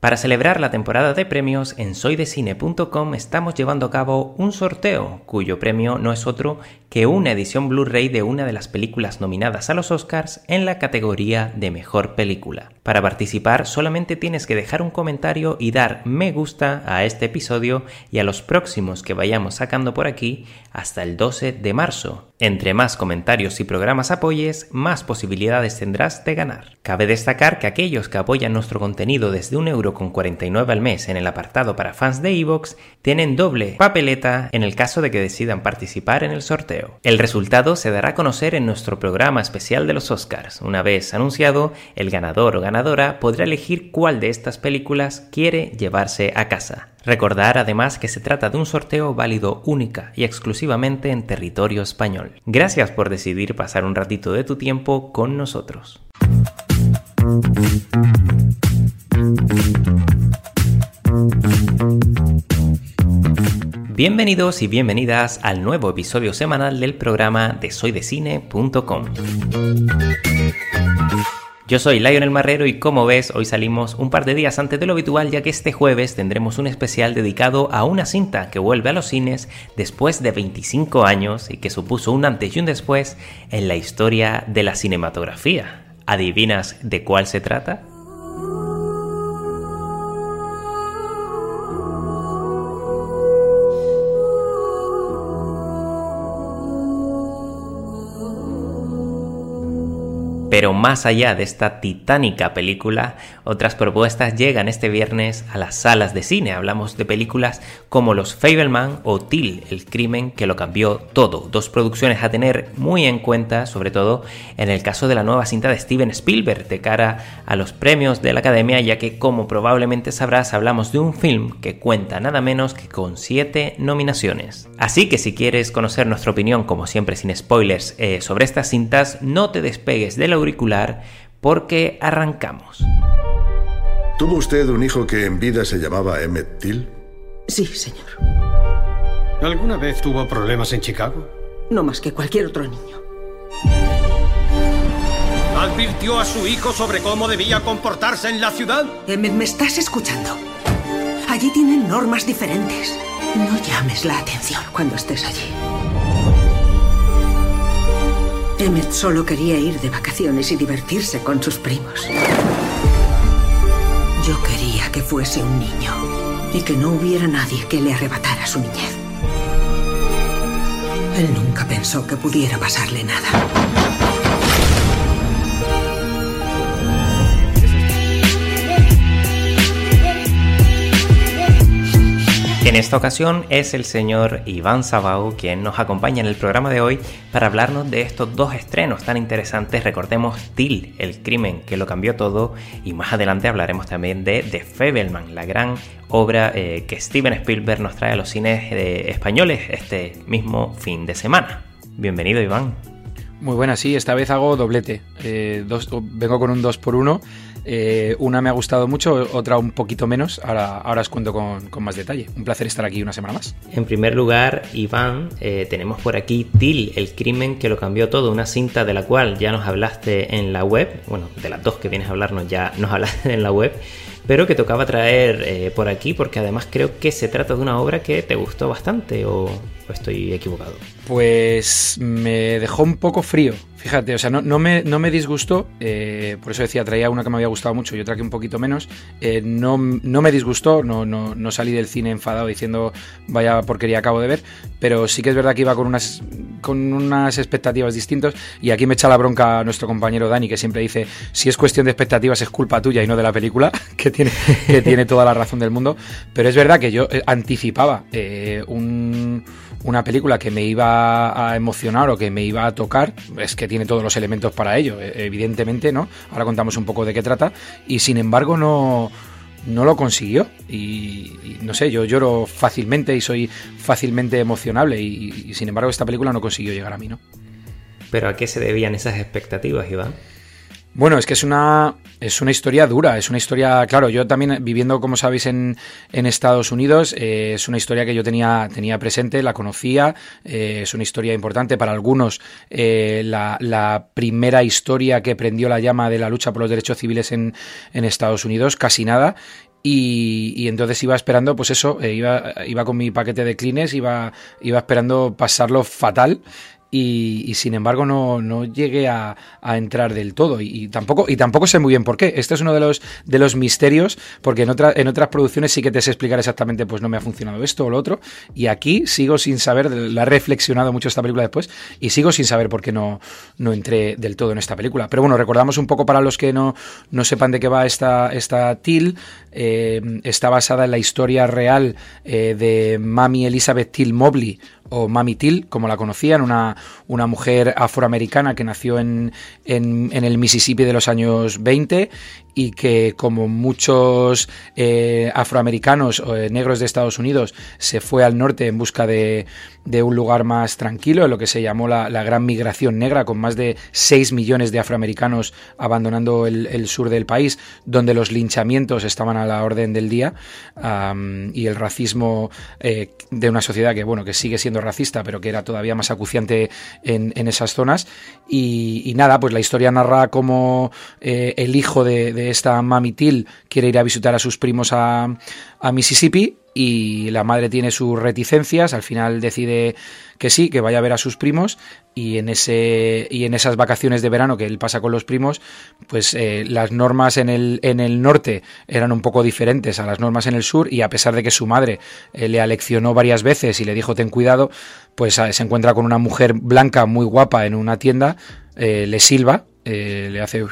Para celebrar la temporada de premios, en soydecine.com estamos llevando a cabo un sorteo, cuyo premio no es otro que una edición Blu-ray de una de las películas nominadas a los Oscars en la categoría de Mejor Película. Para participar solamente tienes que dejar un comentario y dar me gusta a este episodio y a los próximos que vayamos sacando por aquí hasta el 12 de marzo. Entre más comentarios y programas apoyes, más posibilidades tendrás de ganar. Cabe destacar que aquellos que apoyan nuestro contenido desde un euro con 49 al mes en el apartado para fans de Evox tienen doble papeleta en el caso de que decidan participar en el sorteo. El resultado se dará a conocer en nuestro programa especial de los Oscars. Una vez anunciado, el ganador o ganadora podrá elegir cuál de estas películas quiere llevarse a casa. Recordar además que se trata de un sorteo válido única y exclusivamente en territorio español. Gracias por decidir pasar un ratito de tu tiempo con nosotros. Bienvenidos y bienvenidas al nuevo episodio semanal del programa de soydecine.com. Yo soy Lionel Marrero y como ves, hoy salimos un par de días antes de lo habitual ya que este jueves tendremos un especial dedicado a una cinta que vuelve a los cines después de 25 años y que supuso un antes y un después en la historia de la cinematografía. ¿Adivinas de cuál se trata? Pero más allá de esta titánica película, otras propuestas llegan este viernes a las salas de cine. Hablamos de películas como Los Fableman o Till, el crimen que lo cambió todo. Dos producciones a tener muy en cuenta, sobre todo en el caso de la nueva cinta de Steven Spielberg de cara a los premios de la Academia, ya que como probablemente sabrás hablamos de un film que cuenta nada menos que con siete nominaciones. Así que si quieres conocer nuestra opinión, como siempre sin spoilers, eh, sobre estas cintas, no te despegues de la auricular porque arrancamos. ¿Tuvo usted un hijo que en vida se llamaba Emmett Till? Sí, señor. ¿Alguna vez tuvo problemas en Chicago? No más que cualquier otro niño. ¿Advirtió a su hijo sobre cómo debía comportarse en la ciudad? Emmett, ¿me estás escuchando? Allí tienen normas diferentes. No llames la atención cuando estés allí. Emmett solo quería ir de vacaciones y divertirse con sus primos. Yo quería que fuese un niño y que no hubiera nadie que le arrebatara su niñez. Él nunca pensó que pudiera pasarle nada. En esta ocasión es el señor Iván Sabau quien nos acompaña en el programa de hoy para hablarnos de estos dos estrenos tan interesantes. Recordemos Till, el crimen que lo cambió todo, y más adelante hablaremos también de The Fableman, la gran obra eh, que Steven Spielberg nos trae a los cines eh, españoles este mismo fin de semana. Bienvenido, Iván. Muy buena, sí, esta vez hago doblete. Eh, dos, vengo con un 2 por 1 eh, una me ha gustado mucho, otra un poquito menos. Ahora, ahora os cuento con, con, más detalle. Un placer estar aquí una semana más. En primer lugar, Iván, eh, tenemos por aquí Till, el crimen que lo cambió todo, una cinta de la cual ya nos hablaste en la web. Bueno, de las dos que vienes a hablarnos ya nos hablaste en la web pero que tocaba traer eh, por aquí porque además creo que se trata de una obra que te gustó bastante o, estoy equivocado. Pues me dejó un poco frío, fíjate, o sea, no, no, me, no me disgustó, eh, por eso decía, traía una que me había gustado mucho y otra que un poquito menos, eh, no, no, me disgustó, no, no, no, salí del cine enfadado diciendo vaya porquería acabo de ver, pero sí que es verdad que iba con unas, con unas expectativas distintas. Y aquí me echa la bronca nuestro compañero Dani que siempre dice si es cuestión de expectativas es culpa tuya y no de la película, que tiene, que tiene toda la razón del mundo, pero es verdad que yo eh, anticipaba eh, una película que me iba a emocionar o que me iba a tocar, es que tiene todos los elementos para ello, eh, evidentemente, ¿no? Ahora contamos un poco de qué trata. Y sin embargo no no lo consiguió y, no sé, yo lloro fácilmente y soy fácilmente emocionable y, sin embargo esta película no consiguió llegar a mí, ¿no? Pero ¿a qué se debían esas expectativas, Iván? Bueno, es que es una, es una historia dura, es una historia, claro, yo también viviendo, como sabéis, en, en Estados Unidos, eh, es una historia que yo tenía, tenía presente, la conocía, eh, es una historia importante para algunos, eh, la, la, primera historia que prendió la llama de la lucha por los derechos civiles en, en Estados Unidos, casi nada, y, y, entonces iba esperando, pues eso, iba, iba con mi paquete de clines, iba, iba esperando pasarlo fatal y, sin embargo no, no llegué a, entrar del todo. Y, tampoco y tampoco sé muy bien por qué. Este es uno de los de los misterios porque en otra, en otras producciones sí que te sé explicar exactamente pues no me ha funcionado esto o lo otro. Y aquí sigo sin saber la he reflexionado mucho esta película después y sigo sin saber por qué no, no entré del todo en esta película. Pero bueno recordamos un poco para los que no, no sepan de qué va esta esta Till eh, está basada en la historia real eh, de Mami Elizabeth Till Mobley o Mami Till, como la conocían, una, una mujer afroamericana que nació en, en, el Mississippi de los años 20 y que como muchos eh, afroamericanos o eh, negros de Estados Unidos se fue al norte en busca de, de un lugar más tranquilo, en lo que se llamó la, la, gran migración negra, con más de 6 millones de afroamericanos abandonando el, el sur del país, donde los linchamientos estaban a la orden del día y el racismo eh, de una sociedad que, bueno, que sigue siendo racista, pero que era todavía más acuciante en, en esas zonas. Y, y, nada, pues la historia narra cómo eh, el hijo de, de esta Mami Till quiere ir a visitar a sus primos a, a Mississippi y la madre tiene sus reticencias, al final decide que sí, que vaya a ver a sus primos y en ese y en esas vacaciones de verano que él pasa con los primos, pues eh, las normas en el en el norte eran un poco diferentes a las normas en el sur y a pesar de que su madre eh, le aleccionó varias veces y le dijo ten cuidado, pues eh, se encuentra con una mujer blanca muy guapa en una tienda, eh, le silba, le hace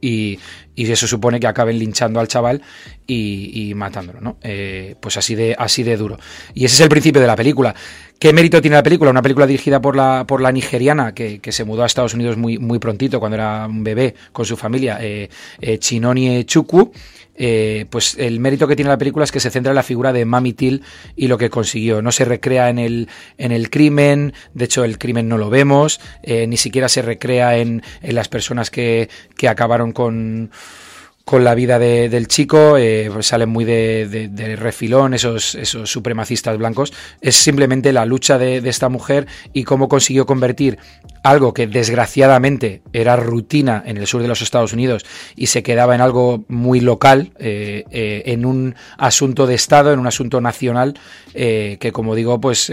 y, y, eso supone que acaben linchando al chaval y, y matándolo, ¿no? Eh, pues así de, así de duro. Y ese es el principio de la película. ¿Qué mérito tiene la película? Una película dirigida por la, por la nigeriana que, que se mudó a Estados Unidos muy, muy prontito, cuando era un bebé, con su familia, eh, eh, Chinoni Chukwu. Eh, pues el mérito que tiene la película es que se centra en la figura de Mami Till y lo que consiguió. No se recrea en el, en el crimen, de hecho el crimen no lo vemos, eh, ni siquiera se recrea en, en las personas que, que acabaron con con la vida de, del chico, eh, pues salen muy de, de, de, refilón esos, esos supremacistas blancos. Es simplemente la lucha de, esta mujer y cómo consiguió convertir algo que desgraciadamente era rutina en el sur de los Estados Unidos y se quedaba en algo muy local, eh, eh, en un asunto de Estado, en un asunto nacional, eh, que como digo, pues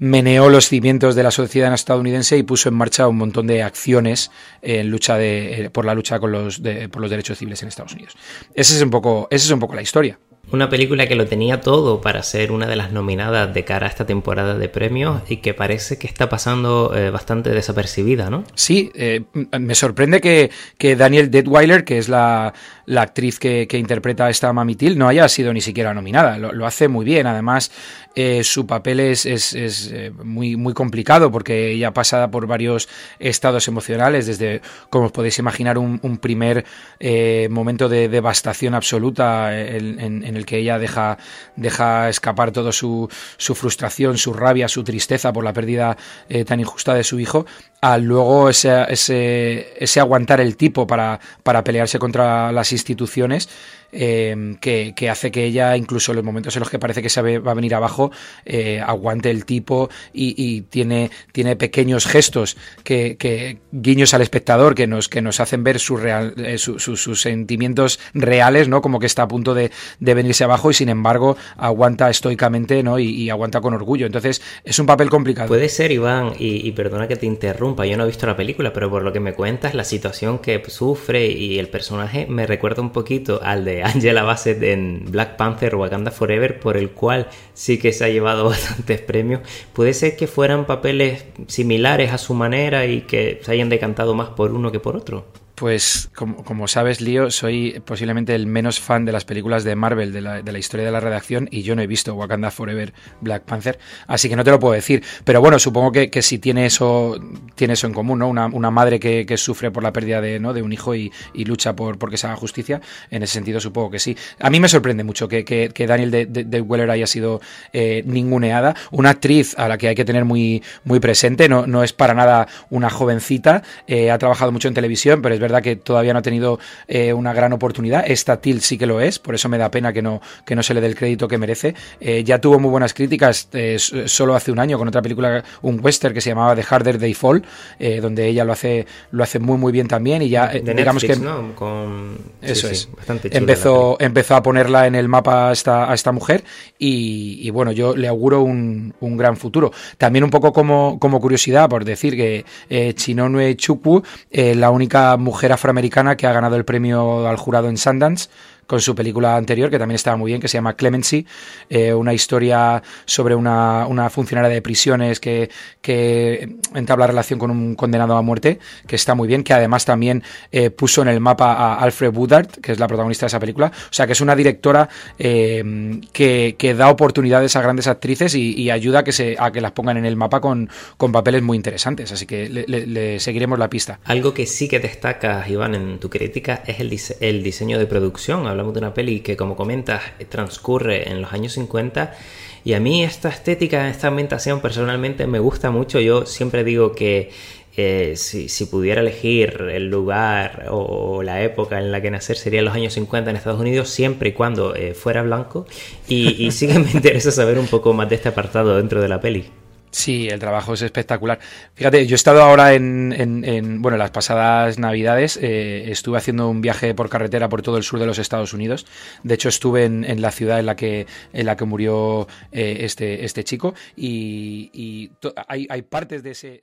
meneó los cimientos de la sociedad estadounidense y puso en marcha un montón de acciones en lucha de, por la lucha con los, de, por los derechos civiles en Estados Unidos. Ese es un poco, esa es un poco la historia. Una película que lo tenía todo para ser una de las nominadas de cara a esta temporada de premios y que parece que está pasando eh, bastante desapercibida, ¿no? Sí, eh, me sorprende que, que Daniel Detweiler, que es la, la actriz que, que, interpreta a esta Mamitil, no haya sido ni siquiera nominada. Lo, hace muy bien. Además, eh, su papel es, es, es, eh, muy, muy complicado porque ella pasa por varios estados emocionales, desde, como os podéis imaginar, un, un primer momento de devastación absoluta en, en, el que ella deja, deja escapar toda su, su, frustración, su rabia, su tristeza por la pérdida eh, tan injusta de su hijo, a luego ese, ese, ese aguantar el tipo para, para pelearse contra las instituciones eh, que, que, hace que ella, incluso en los momentos en los que parece que se va a venir abajo, eh, aguante el tipo y, tiene, tiene pequeños gestos que, guiños al espectador que nos, que nos hacen ver su real, eh, su, su, sus sentimientos reales, ¿no? Como que está a punto de, de, venirse abajo y sin embargo aguanta estoicamente, ¿no? Y, aguanta con orgullo. Entonces es un papel complicado. Puede ser, Iván, y, y perdona que te interrumpa, yo no he visto la película, pero por lo que me cuentas, la situación que sufre y el personaje me recuerda un poquito al de Angela Bassett en Black Panther Wakanda Forever, por el cual sí que se ha llevado bastantes premios, puede ser que fueran papeles similares a su manera y que se hayan decantado más por uno que por otro. Pues como, sabes, Lío, soy posiblemente el menos fan de las películas de Marvel, de la, historia de la redacción, y yo no he visto Wakanda Forever Black Panther, así que no te lo puedo decir. Pero bueno, supongo que, que si tiene eso, tiene eso en común, ¿no? Una, madre que, sufre por la pérdida de, ¿no? de un hijo y, lucha por, que se haga justicia, en ese sentido supongo que sí. A mí me sorprende mucho que, Daniel de, de, Weller haya sido eh, ninguneada. Una actriz a la que hay que tener muy, muy presente, no, no es para nada una jovencita, eh, ha trabajado mucho en televisión, pero es verdad verdad que todavía no ha tenido eh, una gran oportunidad. Esta Till sí que lo es, por eso me da pena que no, que no se le dé el crédito que merece. Eh, ya tuvo muy buenas críticas eh, solo hace un año con otra película, un western que se llamaba The Harder They Fall, donde ella lo hace, lo hace muy muy bien también y ya digamos que eso es empezó empezó a ponerla en el mapa a esta, a esta mujer y, bueno yo le auguro un, un, gran futuro también un poco como, como curiosidad por decir que Chinonue Chukwu la única mujer afroamericana que ha ganado el premio al jurado en Sundance con su película anterior, que también estaba muy bien, que se llama Clemency, eh, una historia sobre una, funcionaria de prisiones que, que, entabla relación con un condenado a muerte, que está muy bien, que además también eh, puso en el mapa a Alfred Woodard, que es la protagonista de esa película. O sea, que es una directora eh, que, da oportunidades a grandes actrices y, ayuda a que, se, a que las pongan en el mapa con, con papeles muy interesantes. Así que le, seguiremos la pista. Algo que sí que destacas, Iván, en tu crítica es el, el diseño de producción hablamos de una peli que, como comentas, transcurre en los años 50. Y a mí esta estética, esta ambientación personalmente me gusta mucho. Yo siempre digo que eh, si, pudiera elegir el lugar o la época en la que nacer sería los años 50 en Estados Unidos, siempre y cuando eh, fuera blanco. Y, y sí que me interesa saber un poco más de este apartado dentro de la peli. Sí, el trabajo es espectacular. Fíjate, yo he estado ahora en, en, bueno, las pasadas navidades, eh, estuve haciendo un viaje por carretera por todo el sur de los Estados Unidos. De hecho, estuve en, la ciudad en la que, en la que murió eh, este, este chico y, hay, hay, partes de ese...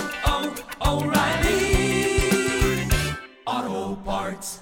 It's.